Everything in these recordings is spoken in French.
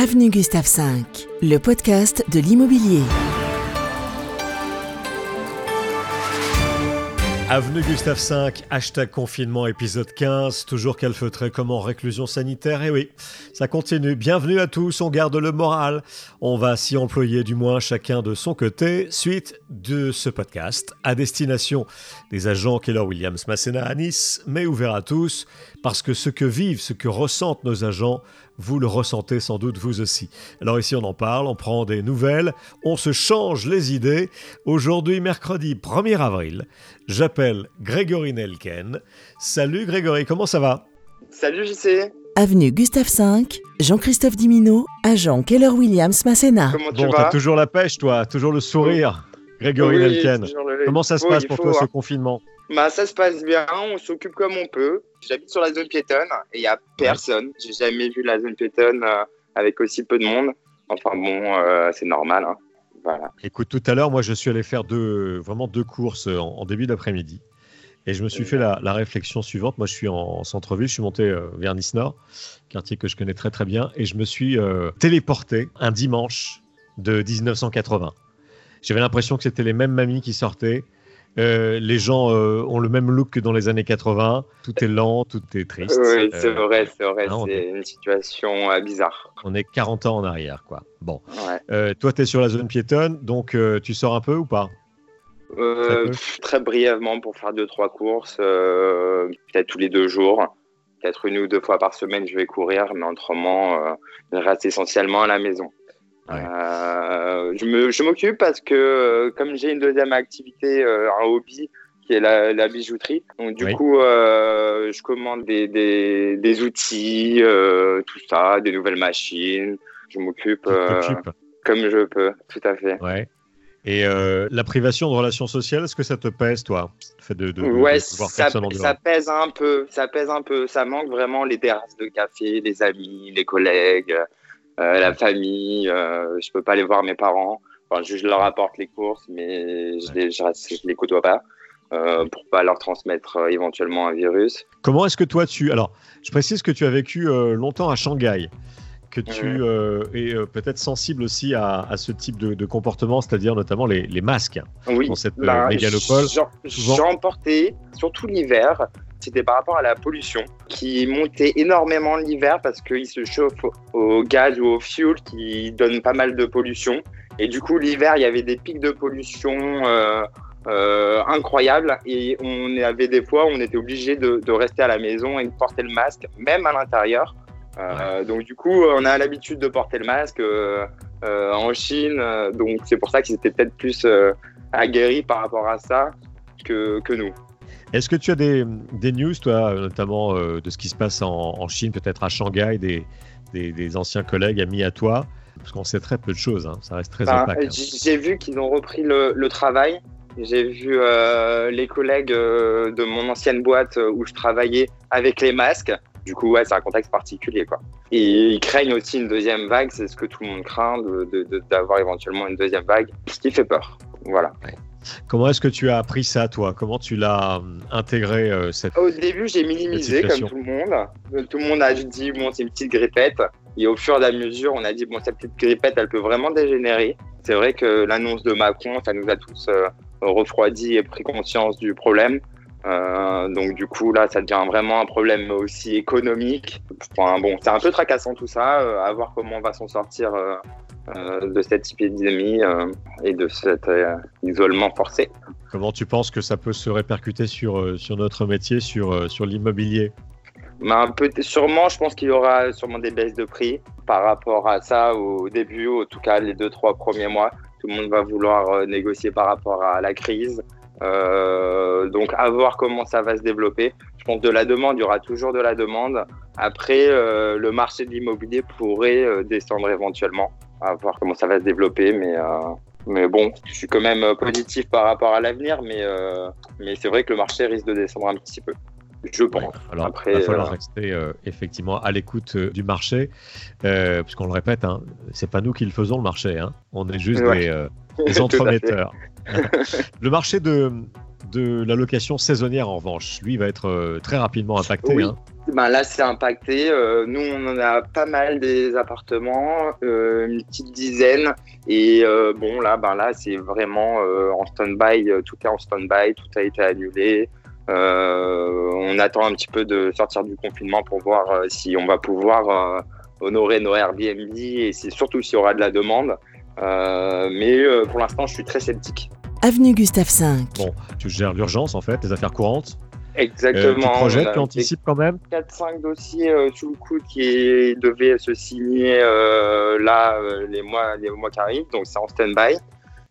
Avenue Gustave V, le podcast de l'immobilier. Avenue Gustave V, hashtag confinement épisode 15, toujours calfeutré comme en réclusion sanitaire, et oui, ça continue. Bienvenue à tous, on garde le moral. On va s'y employer du moins chacun de son côté, suite de ce podcast à destination des agents Keller Williams Massena à Nice, mais ouvert à tous, parce que ce que vivent, ce que ressentent nos agents, vous le ressentez sans doute vous aussi. Alors ici on en parle, on prend des nouvelles, on se change les idées. Aujourd'hui mercredi 1er avril, j'appelle Grégory Nelken. Salut Grégory, comment ça va? Salut JC Avenue Gustave V, Jean-Christophe Dimino, agent Keller Williams Masséna. Comment tu Bon, vas? t'as toujours la pêche toi, toujours le sourire. Grégory Oui, Nelken. Comment ça se passe pour toi ce confinement? Bah ça se passe bien, on s'occupe comme on peut. J'habite sur la zone piétonne et il y a personne. J'ai jamais vu la zone piétonne euh, avec aussi peu de monde. Enfin bon, euh, c'est normal. hein. Voilà. Écoute, tout à l'heure, moi, je suis allé faire deux, vraiment deux courses en, en début d'après-midi. Et je me suis fait la, la réflexion suivante. Moi, je suis en centre-ville, je suis monté euh, vers Nice-Nord, quartier que je connais très très bien, et je me suis euh, téléporté un dimanche de 1980. J'avais l'impression que c'était les mêmes mamies qui sortaient. Euh, les gens euh, ont le même look que dans les années 80. Tout est lent, tout est triste. Oui, c'est Euh, vrai, c'est vrai. non, on c'est une situation euh, bizarre. on est 40 ans en arrière, quoi. Bon. Ouais. Toi, tu es sur la zone piétonne, donc tu sors un peu ou pas? Très brièvement pour faire deux trois courses, peut-être tous les deux jours. Peut-être une ou deux fois par semaine, je vais courir, mais autrement, je reste essentiellement à la maison. Ouais. Je m'occupe parce que euh, comme j'ai une deuxième activité, euh, un hobby qui est la, la bijouterie, donc du Oui. coup, euh, je commande des, des, des outils, euh, tout ça, des nouvelles machines. Je m'occupe euh, comme je peux, tout à fait. Ouais. Et la privation de relations sociales, est-ce que ça te pèse, toi? Le fait de, de, Ouais, de ça, ça pèse un peu, ça pèse un peu. Ça manque vraiment les terrasses de café, les amis, les collègues, la famille. Euh, je peux pas aller voir mes parents. Enfin, je, leur apporte les courses, mais je les, je, les côtoie pas euh, pour pas leur transmettre euh, éventuellement un virus. Comment est-ce que toi, tu... Alors, je précise que tu as vécu euh, longtemps à Shanghai, que tu euh, es euh, peut-être sensible aussi à, à ce type de, de comportement, c'est-à-dire notamment les, les masques. Oui, Dans cette, euh, bah, mégalopole, j'en- souvent. Portais, surtout l'hiver. C'était par rapport à la pollution qui montait énormément l'hiver parce qu'il se chauffe au, gaz ou au fuel qui donne pas mal de pollution. Et du coup, l'hiver, il y avait des pics de pollution euh, euh, incroyables. Et on avait des fois, on était obligé de, rester à la maison et de porter le masque, même à l'intérieur. Euh, Donc du coup, on a l'habitude de porter le masque en Chine. donc c'est pour ça qu'ils étaient peut-être plus aguerris par rapport à ça que, que nous. Est-ce que tu as des, des news, toi, notamment euh, de ce qui se passe en, en Chine, peut-être à Shanghai, des, des, des anciens collègues, amis à toi? Parce qu'on sait très peu de choses, hein, ça reste très opaque. hein. J'ai vu qu'ils ont repris le, le travail. J'ai vu euh, les collègues euh, de mon ancienne boîte où je travaillais avec les masques. Du coup, ouais, c'est un contexte particulier, quoi. Et ils craignent aussi une deuxième vague. C'est ce que tout le monde craint, de- de- de- d'avoir éventuellement une deuxième vague, ce qui fait peur. Voilà. Comment est-ce que tu as appris ça, toi? Comment tu l'as hum, intégré, euh, cette... Au début, j'ai minimisé comme tout le monde. Euh, Tout le monde a dit bon, c'est une petite grippette. Et au fur et à mesure, on a dit bon, cette petite grippette, elle peut vraiment dégénérer. C'est vrai que l'annonce de Macron, ça nous a tous euh, refroidi et pris conscience du problème. Euh, donc du coup, là, ça devient vraiment un problème aussi économique. Enfin, bon, c'est un peu tracassant tout ça. euh, à voir comment on va s'en sortir euh, de cette épidémie euh, et de cet euh, isolement forcé. Comment tu penses que ça peut se répercuter sur, euh, sur notre métier, sur, euh, sur l'immobilier? Ben, peut sûrement, je pense qu'il y aura sûrement des baisses de prix par rapport à ça au début, en tout cas les deux, trois premiers mois. Tout le monde va vouloir euh, négocier par rapport à la crise. Euh, donc, à voir comment ça va se développer. Je pense de la demande, il y aura toujours de la demande. Après, euh, le marché de l'immobilier pourrait euh, descendre éventuellement. À voir comment ça va se développer. Mais, euh, mais bon, je suis quand même euh, positif par rapport à l'avenir. Mais, euh, mais c'est vrai que le marché risque de descendre un petit peu. Je pense. Ouais, alors, Après, il va falloir euh, rester euh, effectivement à l'écoute du marché, puisqu'on le répète, hein, c'est pas nous qui le faisons le marché, hein. on est juste Ouais. des, des entremetteurs. le marché de, de la location saisonnière, en revanche, lui, va être très rapidement impacté. Oui. hein. Ben là, c'est impacté. Euh, nous, on en a pas mal des appartements, euh, une petite dizaine. Et euh, bon, là, ben là, c'est vraiment en stand-by. Tout est en stand-by, tout a été annulé. on attend un petit peu de sortir du confinement pour voir si on va pouvoir honorer nos Airbnb et c'est surtout s'il y aura de la demande. mais pour l'instant, je suis très sceptique. Avenue Gustave V. Bon, tu gères l'urgence en fait, les affaires courantes? Exactement. Euh, tu projettes, tu anticipes quand même? 4-5 dossiers euh, sous le coude qui devaient se signer euh, là les, mois, les mois qui arrivent, donc c'est en stand-by.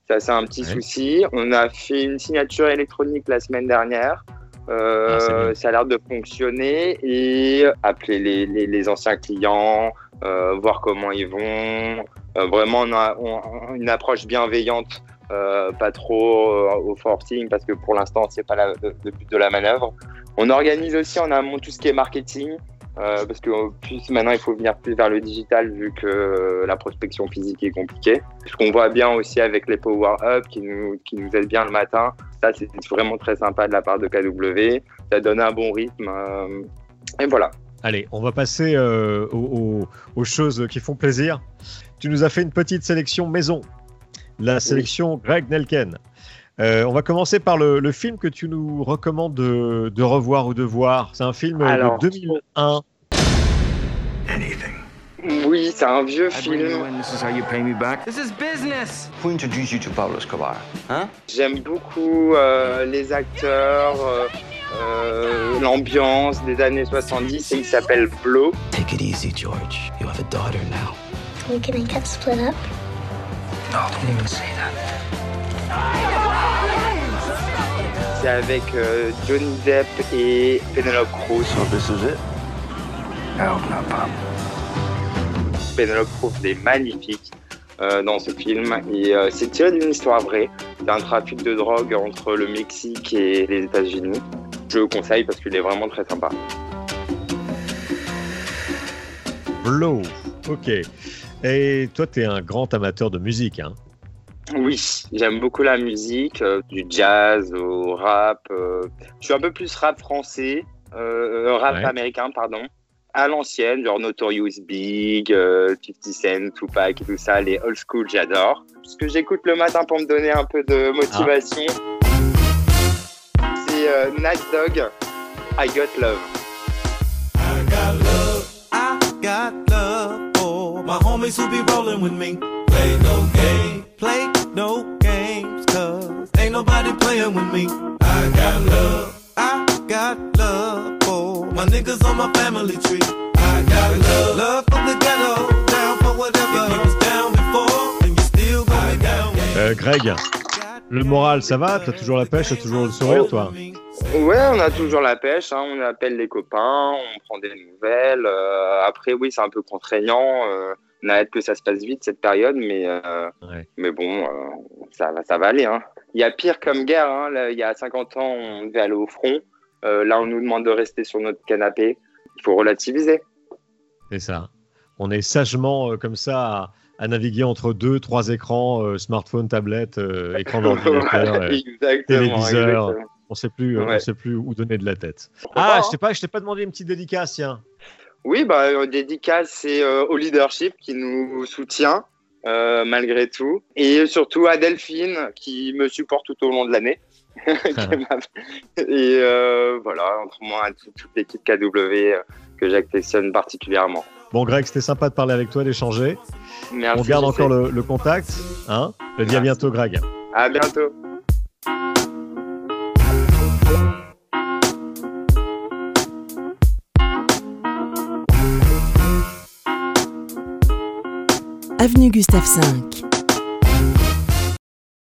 Ça, c'est un petit souci. On a fait une signature électronique la semaine dernière. Ah, ça a l'air de fonctionner et appeler les, les, les anciens clients, voir comment ils vont. vraiment, on a, une approche bienveillante euh, pas trop euh, au forcing parce que pour l'instant c'est pas le, but de la manœuvre. On organise aussi en amont tout ce qui est marketing euh, parce que maintenant il faut venir plus vers le digital vu que la prospection physique est compliquée. Ce qu'on voit bien aussi avec les Power Up qui nous, qui nous aident bien le matin, ça c'est vraiment très sympa de la part de KW, ça donne un bon rythme et voilà. Allez, on va passer aux choses qui font plaisir. Tu nous as fait une petite sélection maison la sélection Greg Nelken. Euh, on va commencer par le, film que tu nous recommandes de, revoir ou de voir. C'est un film de 2001. Oui, c'est un vieux film. J'aime beaucoup euh, les acteurs, euh, l'ambiance des années 70 et il s'appelle Blow. Take it easy, George. You have a daughter now. Can we get split up? C'est avec euh, Johnny Depp et Penelope Cruz. So this is it? Penelope Cruz est magnifique euh, dans ce film et euh, c'est tiré d'une histoire vraie d'un trafic de drogue entre le Mexique et les États-Unis. Je le conseille parce qu'il est vraiment très sympa. Blow, ok. Et toi, tu es un grand amateur de musique, hein Oui, j'aime beaucoup la musique, euh, du jazz au rap. Euh, je suis un peu plus rap français, euh, rap américain, pardon. À l'ancienne, genre Notorious Big, 50 Cent, Tupac et tout ça, les old school, j'adore. Ce que j'écoute le matin pour me donner un peu de motivation, ah. c'est Night Dog, I Got Love. I got love, I got love. My homies who be rolling with me. Play no game, play no games, cause ain't nobody playing with me. I got love, I got love for my niggas on my family tree. I got love, love from the ghetto, down for whatever. If you was down before, and you still gonna down. Euh, Greg, le moral, ça va? T'as toujours la pêche, t'as toujours le sourire, toi? Ouais, on a toujours la pêche. Hein. On appelle les copains, on prend des nouvelles. Euh, après, oui, c'est un peu contraignant. Euh, on a hâte que ça se passe vite cette période, mais, euh, mais bon, euh, ça, va, ça va aller. Hein. Il y a pire comme guerre. Hein. il y a 50 ans, on devait aller au front. Là, on nous demande de rester sur notre canapé. Il faut relativiser. C'est ça. On est sagement comme ça à naviguer entre deux, trois écrans, smartphone, tablette, écran d'ordinateur, téléviseur. On sait plus, on sait plus où donner de la tête. Ah, je t'ai pas, je t'ai pas demandé une petite dédicace, tiens. Oui, bah, dédicace c'est au leadership qui nous soutient malgré tout, et surtout à Delphine qui me supporte tout au long de l'année. et voilà, entre moi toute l'équipe KW que j'affectionne particulièrement. Bon, Greg, c'était sympa de parler avec toi, d'échanger. Merci. On garde encore le, contact. Hein Je te dis à bientôt, Greg. À bientôt. Avenue Gustave V.